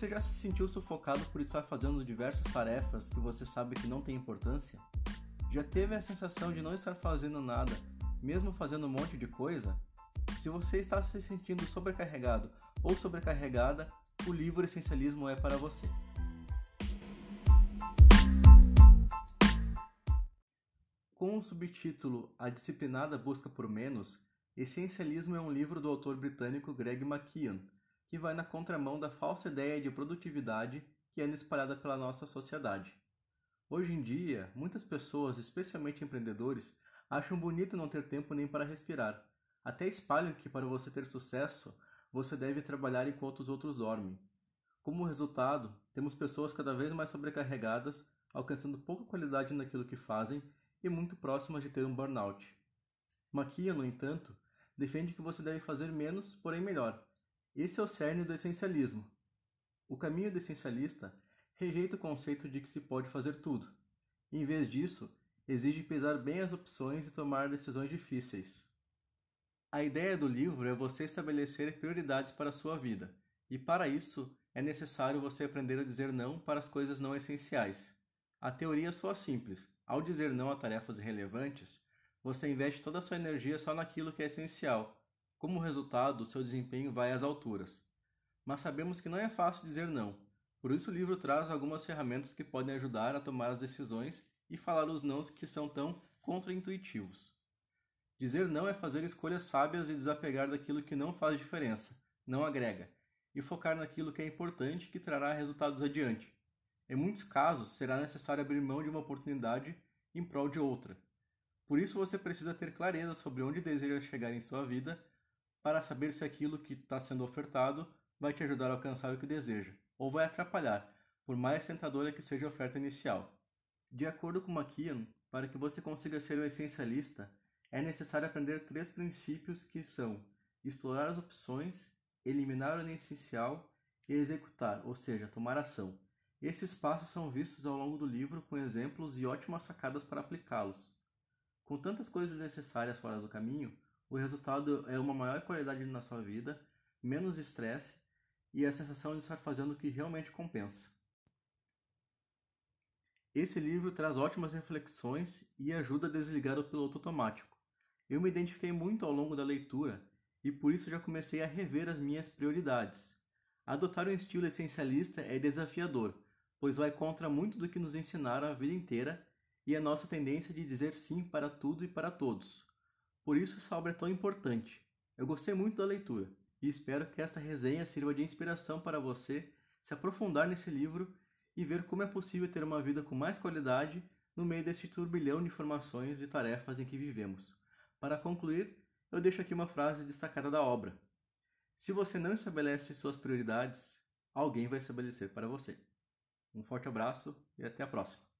já se sentiu sufocado por estar fazendo diversas tarefas que você sabe que não tem importância? Já teve a sensação de não estar fazendo nada, mesmo fazendo um monte de coisa? Se você está se sentindo sobrecarregado ou sobrecarregada, o livro Essencialismo é para você. Com o subtítulo A Disciplinada Busca por Menos, Essencialismo é um livro do autor britânico Greg McKeown, que vai na contramão da falsa ideia de produtividade que é espalhada pela nossa sociedade. Hoje em dia, muitas pessoas, especialmente empreendedores, acham bonito não ter tempo nem para respirar. Até espalham que para você ter sucesso, você deve trabalhar enquanto os outros dormem. Como resultado, temos pessoas cada vez mais sobrecarregadas, alcançando pouca qualidade naquilo que fazem e muito próximas de ter um burnout. Maquia, no entanto, defende que você deve fazer menos, porém melhor, esse é o cerne do essencialismo. O caminho do essencialista rejeita o conceito de que se pode fazer tudo. Em vez disso, exige pesar bem as opções e tomar decisões difíceis. A ideia do livro é você estabelecer prioridades para a sua vida, e para isso é necessário você aprender a dizer não para as coisas não essenciais. A teoria soa simples. Ao dizer não a tarefas irrelevantes, você investe toda a sua energia só naquilo que é essencial, como resultado, seu desempenho vai às alturas. Mas sabemos que não é fácil dizer não. Por isso o livro traz algumas ferramentas que podem ajudar a tomar as decisões e falar os nãos que são tão contraintuitivos. Dizer não é fazer escolhas sábias e desapegar daquilo que não faz diferença, não agrega, e focar naquilo que é importante que trará resultados adiante. Em muitos casos, será necessário abrir mão de uma oportunidade em prol de outra. Por isso você precisa ter clareza sobre onde deseja chegar em sua vida para saber se aquilo que está sendo ofertado vai te ajudar a alcançar o que deseja, ou vai atrapalhar, por mais tentadora que seja a oferta inicial. De acordo com McKeon, para que você consiga ser um essencialista, é necessário aprender três princípios que são explorar as opções, eliminar o inessencial e executar, ou seja, tomar ação. Esses passos são vistos ao longo do livro com exemplos e ótimas sacadas para aplicá-los. Com tantas coisas necessárias fora do caminho, o resultado é uma maior qualidade na sua vida, menos estresse e a sensação de estar fazendo o que realmente compensa. Esse livro traz ótimas reflexões e ajuda a desligar o piloto automático. Eu me identifiquei muito ao longo da leitura e por isso já comecei a rever as minhas prioridades. Adotar um estilo essencialista é desafiador, pois vai contra muito do que nos ensinaram a vida inteira e a nossa tendência de dizer sim para tudo e para todos. Por isso essa obra é tão importante. Eu gostei muito da leitura e espero que esta resenha sirva de inspiração para você se aprofundar nesse livro e ver como é possível ter uma vida com mais qualidade no meio deste turbilhão de informações e tarefas em que vivemos. Para concluir, eu deixo aqui uma frase destacada da obra: Se você não estabelece suas prioridades, alguém vai estabelecer para você. Um forte abraço e até a próxima!